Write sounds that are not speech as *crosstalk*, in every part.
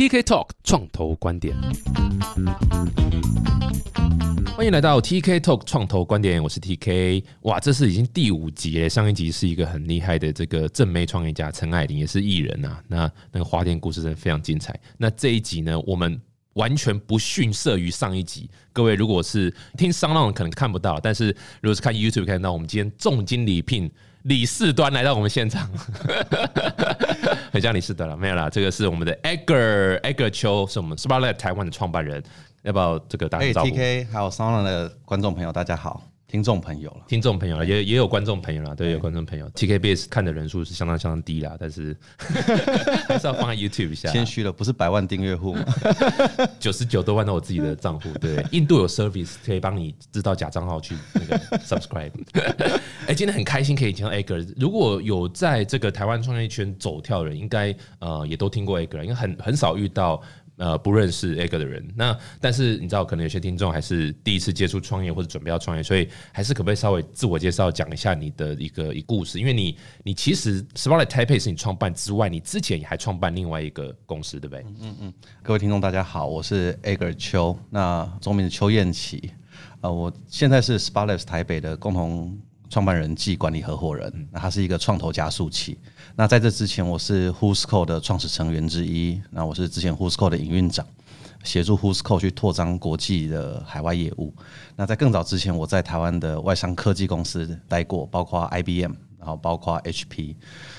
TK Talk 创投观点，欢迎来到 TK Talk 创投观点，我是 TK。哇，这是已经第五集了！上一集是一个很厉害的这个正妹创业家陈爱玲，也是艺人呐。那那个花店故事真的非常精彩。那这一集呢，我们完全不逊色于上一集。各位如果是听商浪，可能看不到，但是如果是看 YouTube 看到，我们今天重金礼聘李四端来到我们现场。很像李斯德了，没有啦，这个是我们的 Edgar Edgar 秋，是我们 Spotlight 台湾的创办人，要不要这个打个招呼？TK 还有 s o n 的观众朋友，大家好。听众朋友了，听众朋友了，也也有观众朋友了，对，有观众朋友。TKBS 看的人数是相当相当低啦，但是 *laughs* 还是要放在 YouTube 下。谦虚了，不是百万订阅户吗？*laughs* 九十九多万到我自己的账户。对，*laughs* 印度有 service 可以帮你知道假账号去那个 subscribe。哎，今天很开心可以听到 Egger。如果有在这个台湾创业圈走跳的人，应该呃也都听过 Egger，因为很很少遇到。呃，不认识 A 哥的人，那但是你知道，可能有些听众还是第一次接触创业或者准备要创业，所以还是可不可以稍微自我介绍，讲一下你的一个一故事？因为你你其实 Spotlight Taipei 是你创办之外，你之前也还创办另外一个公司，对不对？嗯嗯。各位听众大家好，我是 A 哥邱，那中名是邱燕琪，呃，我现在是 Spotlight 台北的共同。创办人暨管理合伙人，那他是一个创投加速器。那在这之前，我是 Who'sco 的创始成员之一。那我是之前 Who'sco 的营运长，协助 Who'sco 去拓张国际的海外业务。那在更早之前，我在台湾的外商科技公司待过，包括 IBM，然后包括 HP。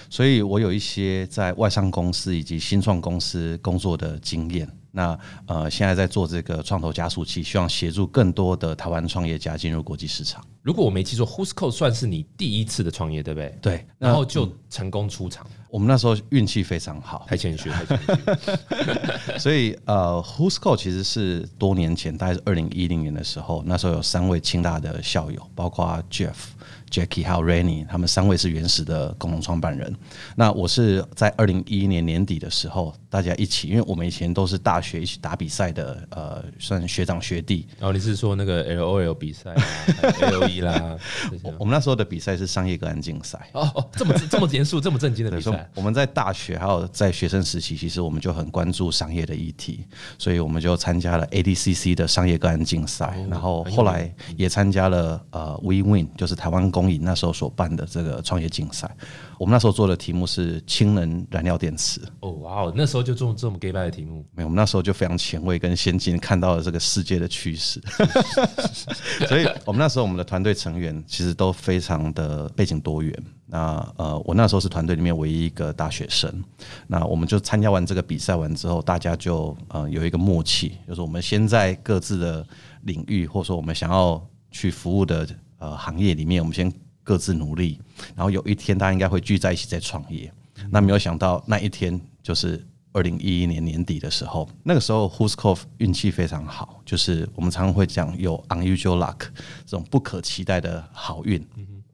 所以我有一些在外商公司以及新创公司工作的经验。那呃，现在在做这个创投加速器，希望协助更多的台湾创业家进入国际市场。如果我没记错，Who'sco 算是你第一次的创业，对不对？对，然后就成功出场。我们那时候运气非常好，太谦虚，太谦虚。*laughs* 所以呃，Who'sco 其实是多年前，大概是二零一零年的时候，那时候有三位清大的校友，包括 Jeff。Jackie 还有 Rainy，他们三位是原始的共同创办人。那我是在二零一一年年底的时候，大家一起，因为我们以前都是大学一起打比赛的，呃，算学长学弟。然后你是说那个 LOL 比赛，LOE 啦？*laughs* 我们那时候的比赛是商业个案竞赛。哦哦，这么这么严肃、这么正经的比赛。我们在大学还有在学生时期，其实我们就很关注商业的议题，所以我们就参加了 ADCC 的商业个案竞赛，然后后来也参加了呃 WeWin，就是台湾公。公影那时候所办的这个创业竞赛，我们那时候做的题目是氢能燃料电池。哦，哇哦，那时候就做这么 gay 的题目？没有，我们那时候就非常前卫跟先进，看到了这个世界的趋势。*laughs* *laughs* 所以，我们那时候我们的团队成员其实都非常的背景多元。那呃，我那时候是团队里面唯一一个大学生。那我们就参加完这个比赛完之后，大家就呃有一个默契，就是我们先在各自的领域，或者说我们想要去服务的。呃，行业里面我们先各自努力，然后有一天大家应该会聚在一起再创业。那没有想到那一天就是二零一一年年底的时候，那个时候 Who'sco 运气非常好，就是我们常常会讲有 unusual luck 这种不可期待的好运。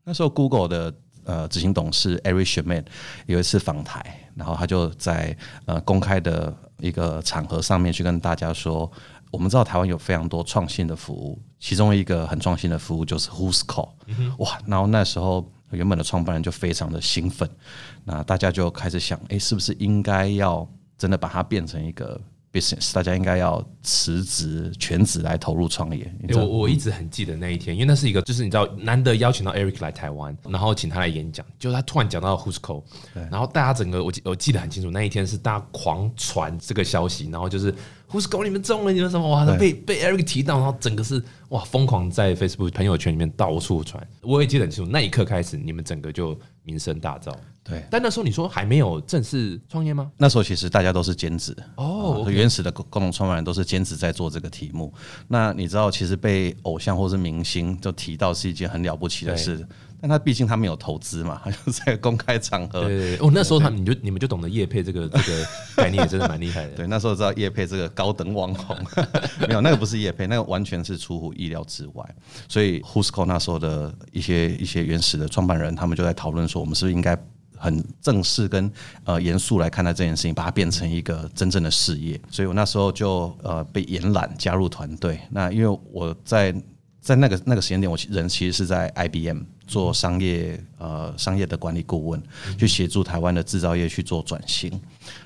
那时候 Google 的呃执行董事 Eric Schmidt 有一次访台，然后他就在呃公开的一个场合上面去跟大家说。我们知道台湾有非常多创新的服务，其中一个很创新的服务就是 Who's Call，哇！然后那时候原本的创办人就非常的兴奋，那大家就开始想，哎，是不是应该要真的把它变成一个？business，大家应该要辞职全职来投入创业。我我一直很记得那一天，因为那是一个就是你知道难得邀请到 Eric 来台湾，然后请他来演讲，就他突然讲到 Who's Call，然后大家整个我记我记得很清楚，那一天是大家狂传这个消息，然后就是 Who'sco 你们中了，你们什么哇，被被 Eric 提到，然后整个是哇疯狂在 Facebook 朋友圈里面到处传。我也记得很清楚，那一刻开始你们整个就名声大噪。对，但那时候你说还没有正式创业吗？那时候其实大家都是兼职哦，原始的共共同创办人都是兼职在做这个题目。那你知道，其实被偶像或是明星就提到是一件很了不起的事，但他毕竟他没有投资嘛，*laughs* 他就在公开场合。对，哦，那时候他你就你们就懂得叶配这个这个概念，真的蛮厉害的。*laughs* 对，那时候知道叶配这个高等网红，*laughs* 没有那个不是叶配，那个完全是出乎意料之外。所以 Who'sco 那时候的一些一些原始的创办人，他们就在讨论说，我们是不是应该。很正式跟呃严肃来看待这件事情，把它变成一个真正的事业。所以我那时候就呃被延揽加入团队。那因为我在在那个那个时间点，我人其实是在 IBM 做商业呃商业的管理顾问，去协助台湾的制造业去做转型。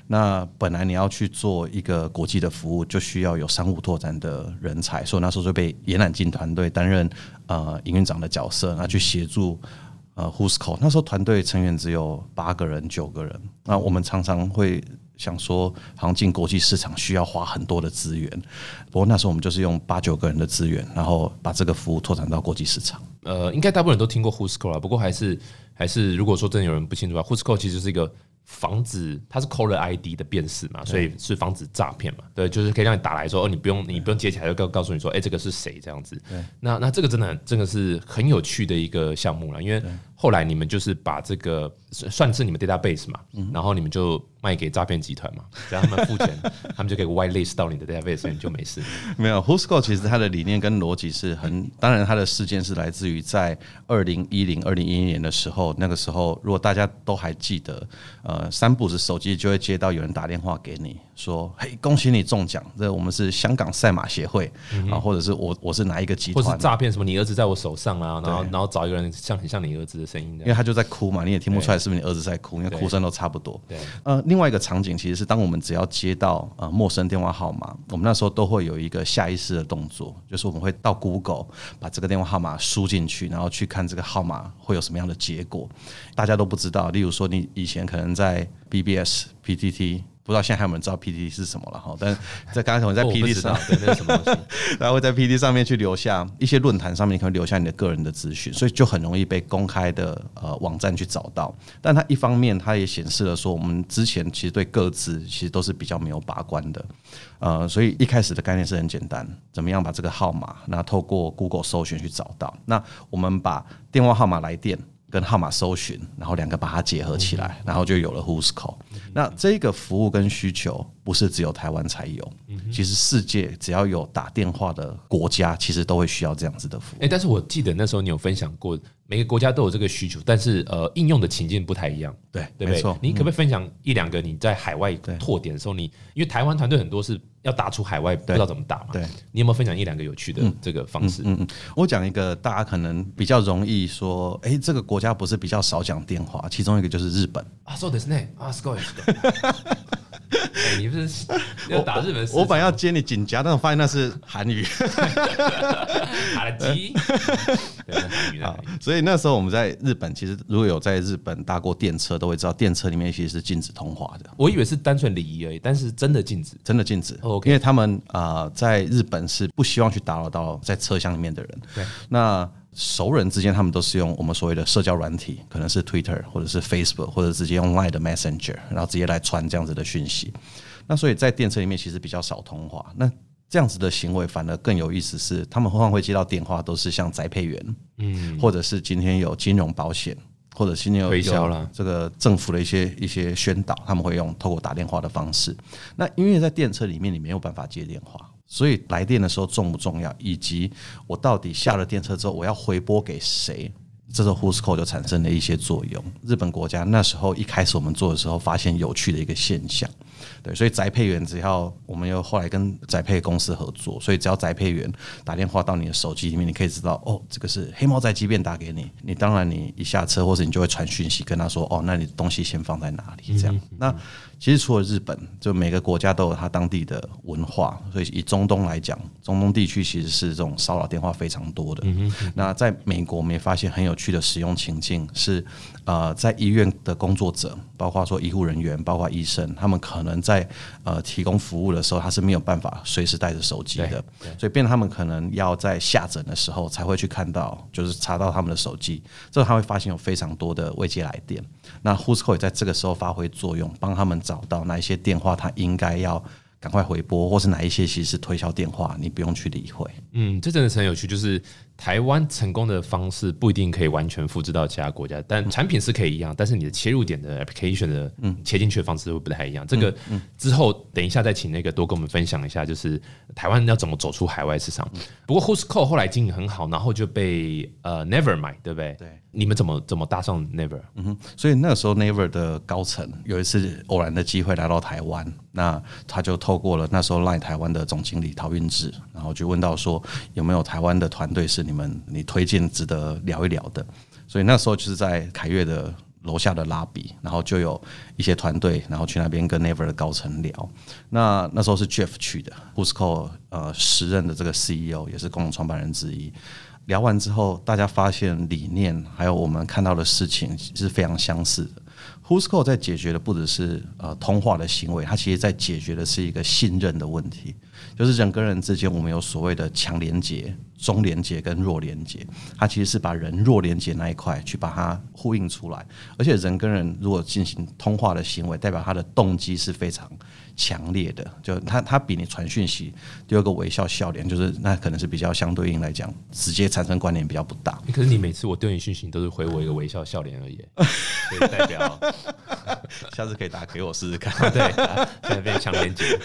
那本来你要去做一个国际的服务，就需要有商务拓展的人才，所以那时候就被延揽进团队担任呃营运长的角色，那去协助呃 Who'sco。那时候团队成员只有八个人、九个人，那我们常常会。想说，好像进国际市场需要花很多的资源，不过那时候我们就是用八九个人的资源，然后把这个服务拓展到国际市场。呃，应该大部分人都听过 Who'sco 啊，不过还是还是，如果说真的有人不清楚啊，Who'sco 其实是一个。防止它是 caller ID 的辨识嘛，所以是防止诈骗嘛。对，就是可以让你打来说哦，你不用你不用接起来，就告告诉你说，哎，这个是谁这样子。那那这个真的真的是很有趣的一个项目了，因为后来你们就是把这个算是你们 database 嘛，然后你们就卖给诈骗集团嘛，只要他们付钱，*laughs* 他们就可以 white list 到你的 database，你就没事。没有，Who'sco 其实它的理念跟逻辑是很，当然它的事件是来自于在二零一零二零一一年的时候，那个时候如果大家都还记得，呃，三步是手机就会接到有人打电话给你说：“嘿，恭喜你中奖！这我们是香港赛马协会啊，或者是我我是哪一个集团？或是诈骗什么？你儿子在我手上啊，然后然后找一个人像很像你儿子的声音，因为他就在哭嘛，你也听不出来是不是你儿子在哭，因为哭声都差不多。对，呃，另外一个场景其实是当我们只要接到呃陌生电话号码，我们那时候都会有一个下意识的动作，就是我们会到 Google 把这个电话号码输进去，然后去看这个号码会有什么样的结果。大家都不知道，例如说你以前可能在 BBS、PTT。不知道现在还有没有人知道 PPT 是什么了哈？但在刚才我在 PPT 上，对那是什么东西？*laughs* 然后会在 PPT 上面去留下一些论坛上面可能留下你的个人的资讯，所以就很容易被公开的呃网站去找到。但它一方面它也显示了说，我们之前其实对各自其实都是比较没有把关的，呃，所以一开始的概念是很简单，怎么样把这个号码那透过 Google 搜寻去找到？那我们把电话号码来电。跟号码搜寻，然后两个把它结合起来，然后就有了 Who's Call。那这个服务跟需求不是只有台湾才有，其实世界只要有打电话的国家，其实都会需要这样子的服务。哎，但是我记得那时候你有分享过。每个国家都有这个需求，但是呃，应用的情境不太一样。对，对不对？你可不可以分享一两个你在海外拓点的时候，你因为台湾团队很多是要打出海外，不知道怎么打嘛？对，你有没有分享一两个有趣的这个方式？嗯嗯，我讲一个大家可能比较容易说，哎，这个国家不是比较少讲电话，其中一个就是日本啊，そうですね啊，s すごい。 *laughs* 你不是要打日本？我本来要接你紧夹，但我发现那是韩语。*laughs* 打了机。*laughs* 啊，所以那时候我们在日本，其实如果有在日本搭过电车，都会知道电车里面其实是禁止通话的。我以为是单纯礼仪而已，但是真的禁止，真的禁止。OK，因为他们啊，在日本是不希望去打扰到在车厢里面的人。对，那熟人之间，他们都是用我们所谓的社交软体，可能是 Twitter 或者是 Facebook，或者直接用 Line 的 Messenger，然后直接来传这样子的讯息。那所以在电车里面其实比较少通话。那这样子的行为反而更有意思，是他们往往会接到电话，都是像宅配员，嗯，或者是今天有金融保险，或者今天有推销了这个政府的一些一些宣导，他们会用透过打电话的方式。那因为在电车里面你没有办法接电话，所以来电的时候重不重要，以及我到底下了电车之后我要回拨给谁，这个 Who'sco 就产生了一些作用。日本国家那时候一开始我们做的时候，发现有趣的一个现象。对，所以宅配员只要我们又后来跟宅配公司合作，所以只要宅配员打电话到你的手机里面，你可以知道哦，这个是黑猫宅急便打给你。你当然你一下车或者你就会传讯息跟他说，哦，那你的东西先放在哪里？这样。那其实除了日本，就每个国家都有它当地的文化，所以以中东来讲，中东地区其实是这种骚扰电话非常多的。那在美国，我们也发现很有趣的使用情境是，呃，在医院的工作者，包括说医护人员，包括医生，他们可能在在呃提供服务的时候，他是没有办法随时带着手机的，所以变他们可能要在下诊的时候才会去看到，就是查到他们的手机，之后他会发现有非常多的未接来电。那 Who'sco 也在这个时候发挥作用，帮他们找到哪一些电话他应该要赶快回拨，或是哪一些其实是推销电话，你不用去理会。嗯，这真的是很有趣，就是。台湾成功的方式不一定可以完全复制到其他国家，但产品是可以一样，但是你的切入点的 application 的切进去的方式会不太一样。这个之后等一下再请那个多跟我们分享一下，就是台湾要怎么走出海外市场。不过 Who'sco 后来经营很好，然后就被呃 Never 买，对不对？对，你们怎么怎么搭上 Never？嗯哼，所以那个时候 Never 的高层有一次偶然的机会来到台湾，那他就透过了那时候来台湾的总经理陶运志，然后就问到说有没有台湾的团队是你。你们，你推荐值得聊一聊的，所以那时候就是在凯悦的楼下的拉比，然后就有一些团队，然后去那边跟 Never 的高层聊。那那时候是 Jeff 去的 h u s c o 呃时任的这个 CEO，也是共同创办人之一。聊完之后，大家发现理念还有我们看到的事情是非常相似的。h u s c o 在解决的不只是呃通话的行为，它其实在解决的是一个信任的问题，就是人跟人之间我们有所谓的强连接。中连接跟弱连接，它其实是把人弱连接那一块去把它呼应出来，而且人跟人如果进行通话的行为，代表他的动机是非常强烈的，就他他比你传讯息丢个微笑笑脸，就是那可能是比较相对应来讲，直接产生关联比较不大。可是你每次我丢你讯息，你都是回我一个微笑笑脸而已，*laughs* 所以代表 *laughs* 下次可以打给我试试看。*laughs* 对，现在变强连接，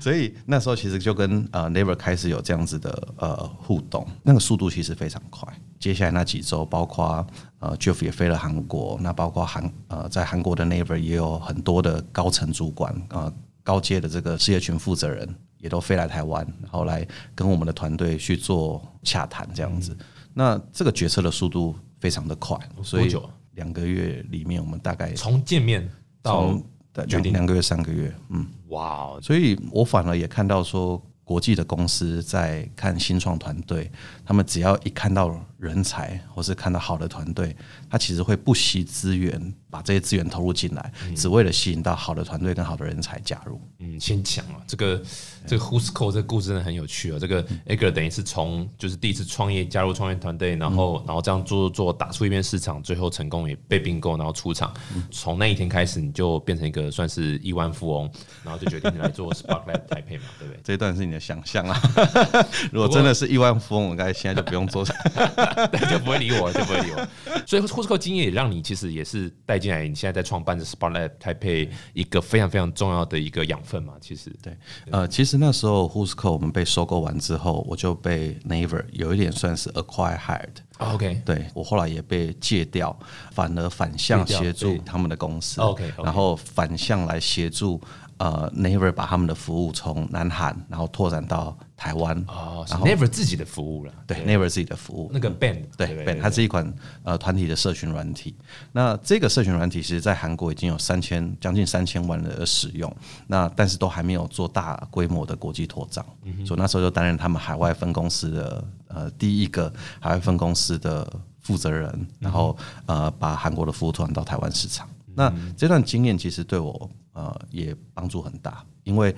所以那时候其实就跟呃 Never 开始有这样子的呃互。动那个速度其实非常快。接下来那几周，包括呃，Jeff 也飞了韩国，那包括韩呃，在韩国的 Never 也有很多的高层主管啊，高阶的这个事业群负责人也都飞来台湾，然后来跟我们的团队去做洽谈这样子。那这个决策的速度非常的快，所以两个月里面，我们大概从见面到决定两个月、三个月，嗯，哇，所以我反而也看到说。国际的公司在看新创团队，他们只要一看到人才，或是看到好的团队，他其实会不惜资源。把这些资源投入进来，只为了吸引到好的团队跟好的人才加入。嗯，先讲啊这个这个 Who's Call 这个故事真的很有趣啊。这个 Egger 等于是从就是第一次创业加入创业团队，然后然后这样做做打出一片市场，最后成功也被并购，然后出场。从那一天开始，你就变成一个算是亿万富翁，然后就决定来做 Sparklet *laughs* 台配嘛，对不对？这一段是你的想象啊。*laughs* 如果真的是亿万富翁，我该现在就不用做，*laughs* 就不会理我，就不会理我。所以 Who's Call 经验也让你其实也是带。进来，你现在在创办的 Spotlight 台配一个非常非常重要的一个养分嘛？其实对，呃，其实那时候 Who'sco 我们被收购完之后，我就被 Never 有一点算是 acquire hired OK，对我后来也被借掉，反而反向协助他们的公司。OK，然后反向来协助呃 Never 把他们的服务从南韩然后拓展到。台湾哦，然后 Never 自己的服务了，对，Never 自己的服务，那个 Band，对，Band，它是一款呃团体的社群软体。那这个社群软体其实，在韩国已经有三千将近三千万的使用，那但是都还没有做大规模的国际拓张，所以那时候就担任他们海外分公司的呃第一个海外分公司的负责人，然后呃把韩国的服务拓展到台湾市场。那这段经验其实对我呃也帮助很大，因为。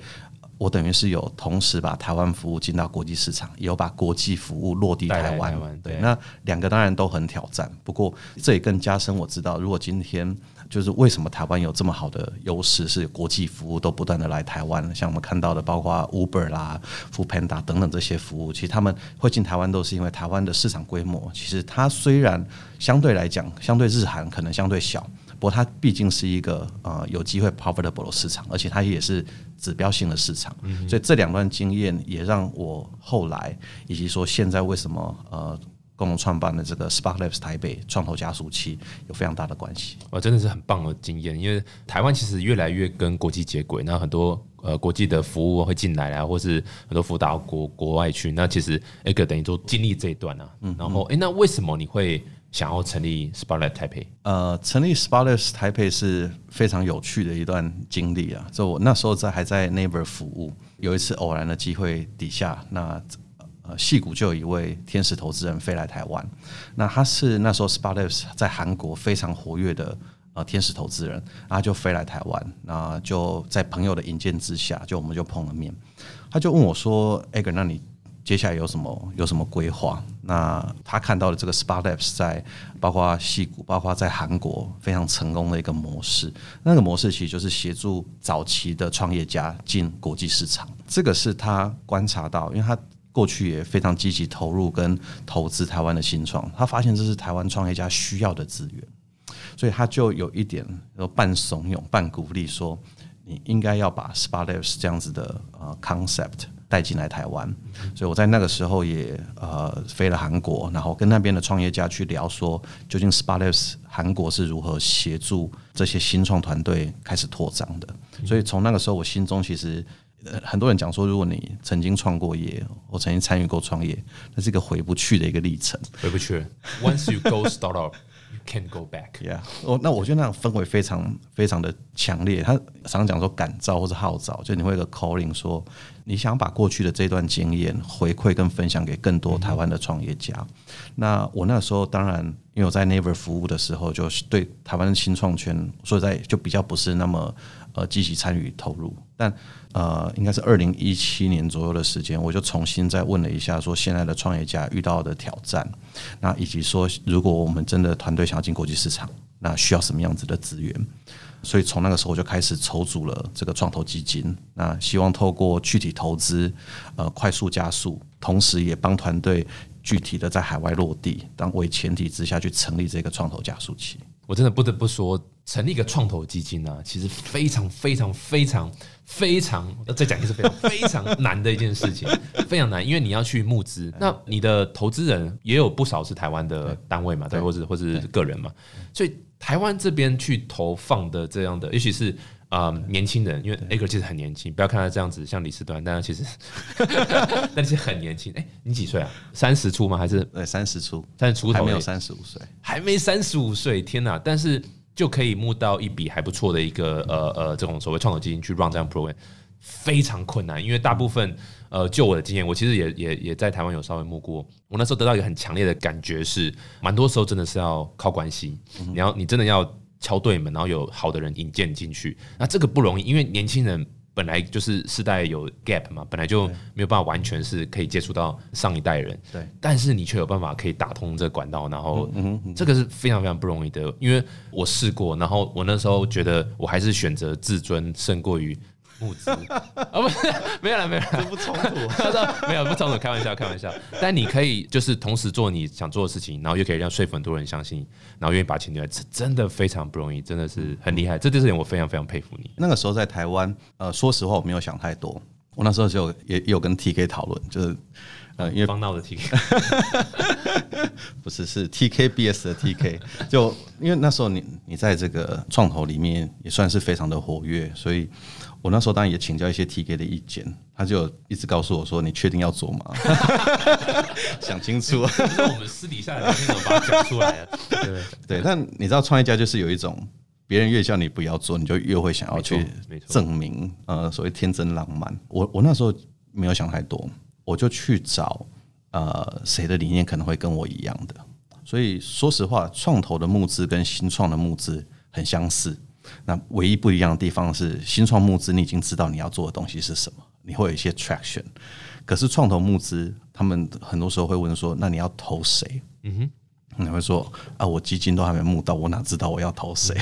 我等于是有同时把台湾服务进到国际市场，有把国际服务落地台湾。对，那两个当然都很挑战，不过这也更加深我知道，如果今天就是为什么台湾有这么好的优势，是国际服务都不断的来台湾，像我们看到的，包括 Uber 啦、f o o Panda 等等这些服务，其实他们会进台湾都是因为台湾的市场规模，其实它虽然相对来讲，相对日韩可能相对小。不过它毕竟是一个呃有机会 profitable 的市场，而且它也是指标性的市场，所以这两段经验也让我后来以及说现在为什么呃共同创办的这个 Spark Labs 台北创投加速器有非常大的关系。哇，真的是很棒的经验，因为台湾其实越来越跟国际接轨，那很多呃国际的服务会进来啊，或是很多辅导国国外去，那其实 A 个等于都经历这一段啊，嗯然后哎，那为什么你会？想要成立 Spotlight 台北，呃，成立 Spotlight 台北是非常有趣的一段经历啊！就我那时候在还在 Neighbor 服务，有一次偶然的机会底下，那呃，戏谷就有一位天使投资人飞来台湾，那他是那时候 Spotlight 在韩国非常活跃的呃天使投资人，然后就飞来台湾，那就在朋友的引荐之下，就我们就碰了面，他就问我说：“哎哥，那你？”接下来有什么有什么规划？那他看到了这个 Spark Labs 在包括戏股，包括在韩国非常成功的一个模式。那个模式其实就是协助早期的创业家进国际市场。这个是他观察到，因为他过去也非常积极投入跟投资台湾的新创，他发现这是台湾创业家需要的资源，所以他就有一点半怂恿半鼓励说，你应该要把 Spark Labs 这样子的呃 concept。带进来台湾，所以我在那个时候也呃飞了韩国，然后跟那边的创业家去聊，说究竟 Sparks 韩国是如何协助这些新创团队开始扩张的。所以从那个时候，我心中其实很多人讲说，如果你曾经创过业，我曾经参与过创业，那是一个回不去的一个历程，回不去。Once you go startup, you。Can't go back。*laughs* Yeah，我那我觉得那种氛围非常非常的强烈。他常常讲说感召或是号召，就你会有个 calling 说，你想把过去的这段经验回馈跟分享给更多台湾的创业家。那我那时候当然，因为我在 Naver 服务的时候，就是对台湾的新创圈，说实在就比较不是那么呃积极参与投入。但呃，应该是二零一七年左右的时间，我就重新再问了一下，说现在的创业家遇到的挑战，那以及说如果我们真的团队想要进国际市场，那需要什么样子的资源？所以从那个时候我就开始筹组了这个创投基金，那希望透过具体投资，呃，快速加速，同时也帮团队具体的在海外落地，当为前提之下去成立这个创投加速器。我真的不得不说，成立一个创投基金呢、其实非常非常非常非常，呃再讲一次非常 *laughs* 非常难的一件事情，非常难，因为你要去募资，那你的投资人也有不少是台湾的单位嘛，对，或者或是个人嘛，所以台湾这边去投放的这样的，尤其是。啊、年轻人，因为 A 哥其实很年轻，不要看他这样子像李四端，但他其实 *laughs* *laughs* 但是很年轻。哎、你几岁啊？三十出吗？还是对，三十出，三十出头？还没有三十五岁。还没三十五岁，天哪！但是就可以募到一笔还不错的一个呃呃这种所谓创投基金去 run 这样 program，非常困难，因为大部分呃就我的经验，我其实也也也在台湾有稍微募过，我那时候得到一个很强烈的感觉是，蛮多时候真的是要靠关系，你要你真的要敲对门，然后有好的人引荐进去，那这个不容易，因为年轻人。本来就是世代有 gap 嘛，本来就没有办法完全是可以接触到上一代人，对，但是你却有办法可以打通这个管道，然后这个是非常非常不容易的，因为我试过，然后我那时候觉得我还是选择自尊胜过于募资啊，*laughs* 不是 *laughs* 没有了没有了，不冲突。*laughs* 他说没有不冲突，开玩笑开玩笑。但你可以就是同时做你想做的事情，然后又可以让说服很多人相信，然后愿意把钱丢来，这真的非常不容易，真的是很厉害。这件事情我非常非常佩服你。那个时候在台湾，呃，说实话我没有想太多。我那时候就也也有跟 TK 讨论，就是呃，因为方闹的 TK，，不是是 TKBS 的 TK，就因为那时候你你在这个创投里面也算是非常的活跃，所以我那时候当然也请教一些 TK 的意见，他就一直告诉我说：“你确定要做吗？*laughs* 想清楚。*laughs* 我们私底下的聊天怎么把它讲出来了？*laughs* 对，”对，但你知道创业家就是有一种。别人越叫你不要做，你就越会想要去证明，呃，所谓天真浪漫。我我那时候没有想太多，我就去找呃谁的理念可能会跟我一样的。所以说实话，创投的募资跟新创的募资很相似。那唯一不一样的地方是，新创募资你已经知道你要做的东西是什么，你会有一些 traction。可是创投募资，他们很多时候会问说：“那你要投谁？”嗯哼。你会说啊，我基金都还没募到，我哪知道我要投谁？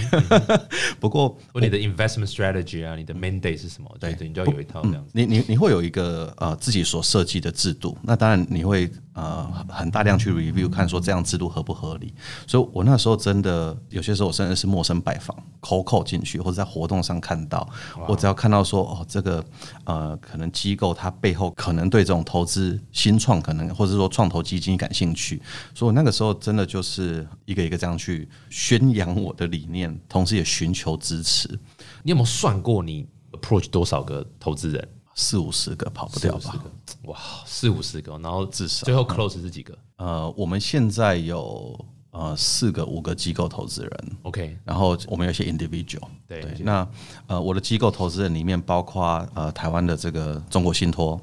*laughs* 不过或你的 investment strategy 啊，你的 mandate 是什么？对对，你就要有一套这样子。你你你会有一个呃自己所设计的制度，那当然你会呃很大量去 review 看说这样制度合不合理。所以我那时候真的有些时候我甚至是陌生拜访，call call 进去，或者在活动上看到，我只要看到说哦这个呃可能机构它背后可能对这种投资新创可能或者说创投基金感兴趣，所以我那个时候真的就是一个一个这样去宣扬我的理念，同时也寻求支持。你有没有算过你 approach 多少个投资人？四五十个跑不掉吧？哇，四五十个，然后至少最后 close 是几个呃，我们现在有呃四个五个机构投资人，？OK，然后我们有一些 individual。对那呃我的机构投资人里面包括呃台湾的这个中国信托，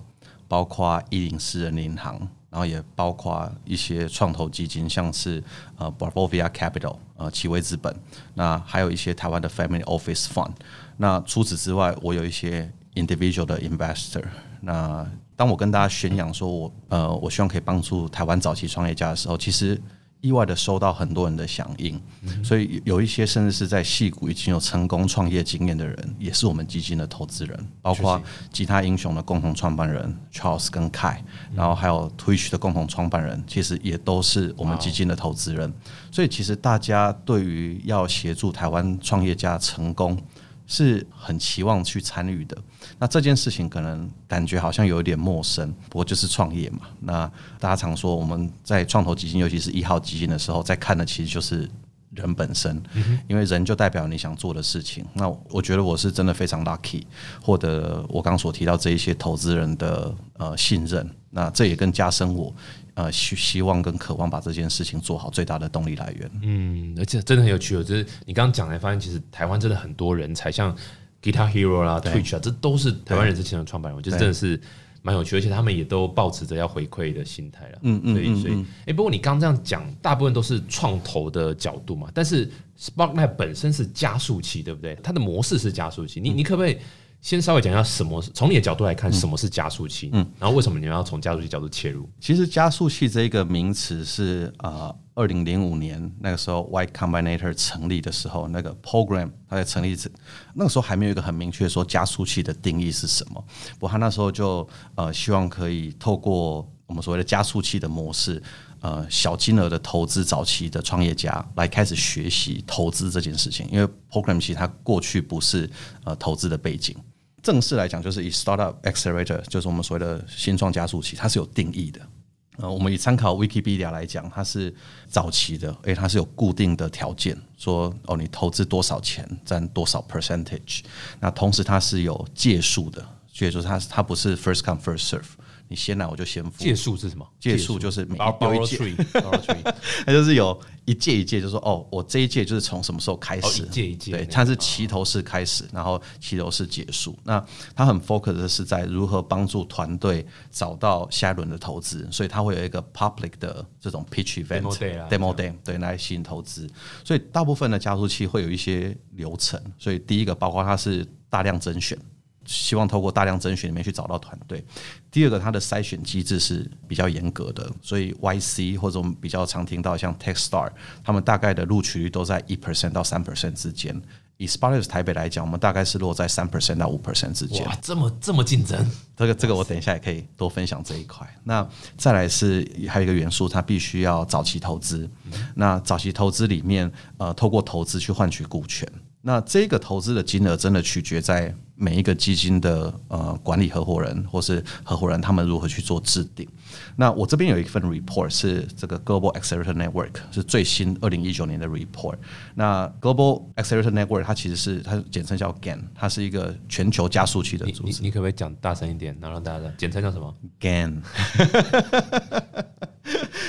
包括一零私人银行，然后也包括一些创投基金，像是呃 Barbovia Capital 呃奇威资本，那还有一些台湾的 Family Office Fund。那除此之外，我有一些 individual 的 investor。那当我跟大家宣扬说我呃我希望可以帮助台湾早期创业家的时候，其实意外的收到很多人的响应，所以有一些甚至是在戏谷已经有成功创业经验的人，也是我们基金的投资人，包括吉他英雄的共同创办人 Charles 跟 Kai，然后还有 Twitch 的共同创办人，其实也都是我们基金的投资人。所以其实大家对于要协助台湾创业家成功。是很期望去参与的。那这件事情可能感觉好像有一点陌生，不过就是创业嘛。那大家常说我们在创投基金，尤其是一号基金的时候，在看的其实就是人本身，因为人就代表你想做的事情。那我觉得我是真的非常 lucky，获得我刚所提到这一些投资人的呃信任。那这也更加深我呃希希望跟渴望把这件事情做好最大的动力来源。嗯，而且真的很有趣哦，就是你刚刚讲来发现，其实台湾真的很多人才，像 Guitar Hero 啦、Twitch 啊，这都是台湾人之前的创办人，我觉得真的是。蛮有趣，而且他们也都保持着要回馈的心态了。嗯嗯，所以所以，哎，不过你刚刚这样讲，大部分都是创投的角度嘛。但是 Sparkmap 本身是加速器，对不对？它的模式是加速器。你你可不可以先稍微讲一下什么？从你的角度来看，什么是加速器？嗯，然后为什么你们要从加速器角度切入？其实加速器这一个名词是呃。二零零五年那个时候，Y Combinator 成立的时候，那个 program 它在成立时，那个时候还没有一个很明确说加速器的定义是什么。不过他那时候就呃希望可以透过我们所谓的加速器的模式，呃小金额的投资早期的创业家来开始学习投资这件事情。因为 program 其实它过去不是呃投资的背景，正式来讲就是以 startup accelerator 就是我们所谓的新创加速器，它是有定义的。呃，我们以参考 Wikipedia 来讲，它是早期的，诶，它是有固定的条件，说哦，你投资多少钱占多少 percentage，那同时它是有借数的，所以说它它不是 first come first serve。你先来我就先付。借数是什么？借数就是每有一届，*laughs* 它就是有一届一届，就是说哦，我这一届就是从什么时候开始？一届一届，对，它是齐头式开始，然后齐头式结束。那它很 focus 的是在如何帮助团队找到下一轮的投资，所以它会有一个 public 的这种 pitch event，demo day，对，来吸引投资。所以大部分的加速器会有一些流程，所以第一个包括它是大量甄选。希望透过大量甄选里面去找到团队。第二个，它的筛选机制是比较严格的，所以 YC 或者我们比较常听到像 TechStar，他们大概的录取率都在一 percent 到三 percent 之间。以 Sparks 台北来讲，我们大概是落在三 percent 到五 percent 之间。哇，这么这么竞争！这个这个，我等一下也可以多分享这一块。那再来是还有一个元素，它必须要早期投资。那早期投资里面，呃，透过投资去换取股权。那这个投资的金额真的取决在每一个基金的呃管理合伙人或是合伙人他们如何去做制定。那我这边有一份 report 是这个 Global Accelerator Network 是最新二零一九年的 report。那 Global Accelerator Network 它其实是它简称叫 GAN，它是一个全球加速器的组织。你可不可以讲大声一点，然后让大家简称叫什么？GAN。*laughs* *laughs* *laughs*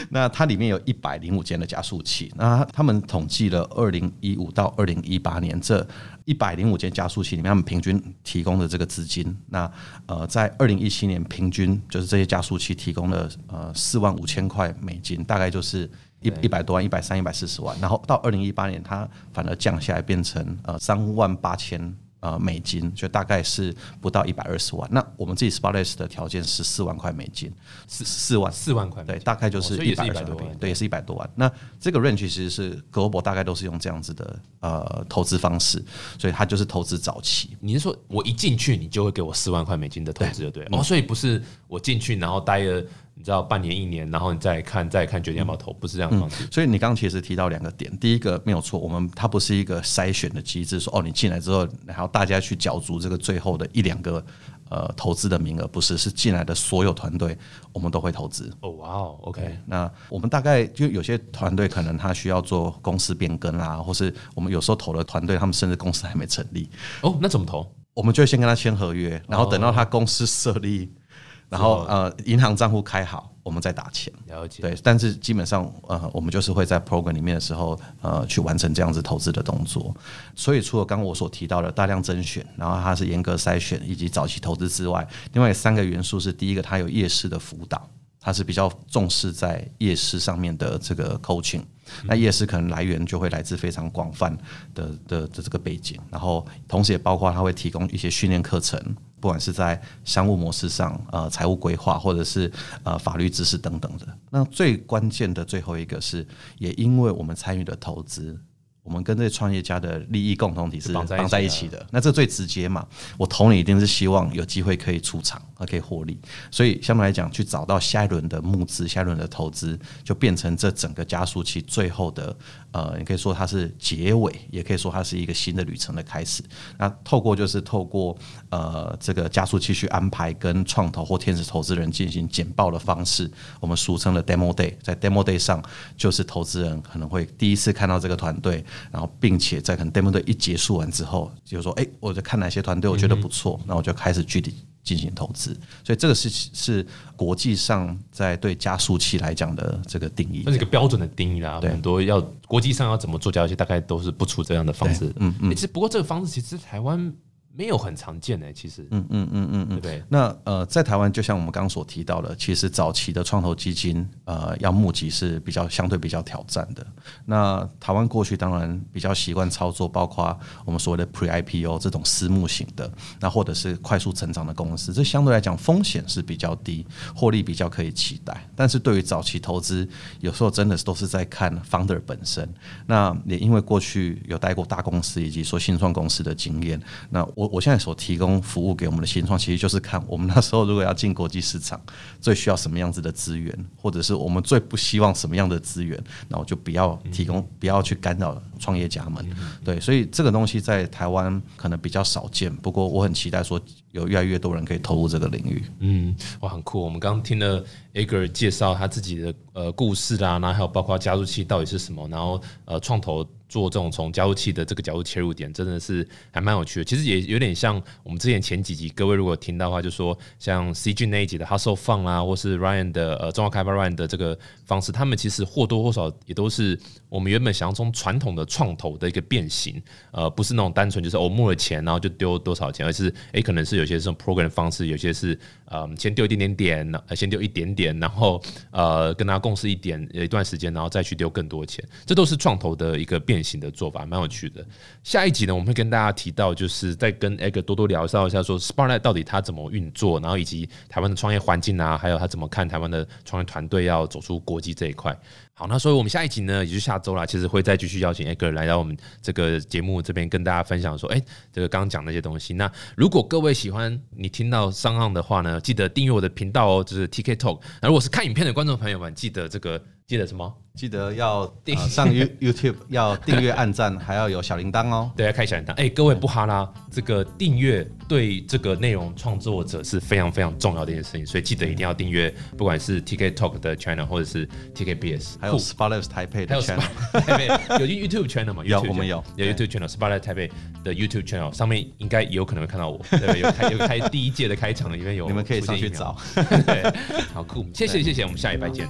那它里面有一百零五间的加速器，那他们统计了二零一五到二零一八年这一百零五间加速器里面，他们平均提供的这个资金，那呃，在二零一七年平均就是这些加速器提供了呃四万五千块美金，大概就是一一百多万、一百三、一百四十万，然后到二零一八年，它反而降下来变成呃三万八千。呃，美金就大概是不到一百二十万。那我们自己 s p o t l e s s 的条件是四万块美金，四四万四万块，对，大概就是一百多万，对，也是一百多万。那这个 range 其实是 Global 大概都是用这样子的呃投资方式，所以它就是投资早期。你是说我一进去，你就会给我四万块美金的投资，对对？哦，所以不是我进去然后待了。你知道半年一年，然后你再看再看决定要不要投，不是这样的方式。所以你刚刚其实提到两个点，第一个没有错，我们它不是一个筛选的机制，说哦你进来之后，然后大家去角逐这个最后的一两个呃投资的名额，不是，是进来的所有团队我们都会投资。哦哇哦，OK，那我们大概就有些团队可能他需要做公司变更啦，或是我们有时候投的团队，他们甚至公司还没成立。哦，那怎么投？我们就会先跟他签合约，然后等到他公司设立。然后呃，银行账户开好，我们再打钱。了解。对，但是基本上呃，我们就是会在 program 里面的时候呃，去完成这样子投资的动作。所以除了刚刚我所提到的大量甄选，然后它是严格筛选以及早期投资之外，另外三个元素是第一个，它有夜市的辅导，它是比较重视在夜市上面的这个 coaching。那夜市可能来源就会来自非常广泛的的的这个背景，然后同时也包括它会提供一些训练课程。不管是在商务模式上，呃，财务规划，或者是呃法律知识等等的，那最关键的最后一个是，也因为我们参与的投资，我们跟这些创业家的利益共同体是绑在一起绑在一起的。那这最直接嘛，我投你一定是希望有机会可以出场，可以获利。所以相对来讲，去找到下一轮的募资、下一轮的投资，就变成这整个加速器最后的呃，你可以说它是结尾，也可以说它是一个新的旅程的开始。那透过就是透过呃这个加速器去安排跟创投或天使投资人进行简报的方式，我们俗称的 demo day，在 demo day 上，就是投资人可能会第一次看到这个团队，然后并且在可能 demo day 一结束完之后，就说，哎、我在看哪些团队，我觉得不错，那我就开始具体进行投资。所以这个是是国际上在对加速器来讲的这个定义那。是一个标准的定义啦，对很多要国际上要怎么做加速器，大概都是不出这样的方式。嗯嗯，其实不过这个方式其实台湾没有很常见诶，其实，嗯嗯嗯嗯，对不对？那呃，在台湾，就像我们刚刚所提到的，其实早期的创投基金，呃，要募集是比较相对比较挑战的。那台湾过去当然比较习惯操作，包括我们所谓的 Pre IPO 这种私募型的，那或者是快速成长的公司，这相对来讲风险是比较低，获利比较可以期待。但是对于早期投资，有时候真的都是在看 founder 本身。那也因为过去有待过大公司以及说新创公司的经验，那我我现在所提供服务给我们的新创，其实就是看我们那时候如果要进国际市场，最需要什么样子的资源，或者是我们最不希望什么样的资源，那我就不要提供，不要去干扰创业家们。对，所以这个东西在台湾可能比较少见，不过我很期待说有越来越多人可以投入这个领域。嗯，哇，很酷。我们刚刚听了 Ager 介绍他自己的呃故事啦，然后还有包括加速器到底是什么，然后呃创投做这种从加速器的这个角度切入点，真的是还蛮有趣的。其实也有点像我们之前前几集，各位如果听到的话，就说像 CG 那一集的 Hustle Fun 啦，或是 Ryan 的呃中华开发 Ryan 的这个方式，他们其实或多或少也都是我们原本想要从传统的创投的一个变形，呃，不是那种单纯就是我募了钱然后就丢多少钱，而是诶、可能是有些是用 program 的方式，有些是嗯先丢一点点点，呃先丢一点点，然后呃跟大家共识一点一段时间，然后再去丢更多钱，这都是创投的一个变型的做法，蛮有趣的。下一集呢，我们会跟大家提到，就是再跟 Egg 多多聊一下，说 Sparklight 到底它怎么运作，然后以及台湾的创业环境啊，还有他怎么看台湾的创业团队要走出国际这一块。好，那所以我们下一集呢，也就下周啦，其实会再继续邀请 Egg 来到我们这个节目这边跟大家分享说，哎、这个刚刚讲那些东西。那如果各位喜欢你听到商岸的话呢，记得订阅我的频道哦，就是 TK Talk。那如果是看影片的观众朋友们，记得这个记得什么？记得要、呃、*laughs* 上 You YouTube 要订阅、按赞，还要有小铃铛哦。*laughs* 对，要开小铃铛。哎、各位不哈啦，这个订阅对这个内容创作者是非常非常重要的一件事情，所以记得一定要订阅，不管是 TK Talk 的 channel 或者是 TKBS，还有 Spotlight 台配的还有 channel，台北 *laughs* 有 YouTube channel 吗？有我们有有 YouTube channel Spotlight 台北的 YouTube channel 上面应该也有可能会看到我，对不对？有开有开第一届的开场，里面有你们可以上去找。对，好酷，谢谢谢谢，我们下礼拜见。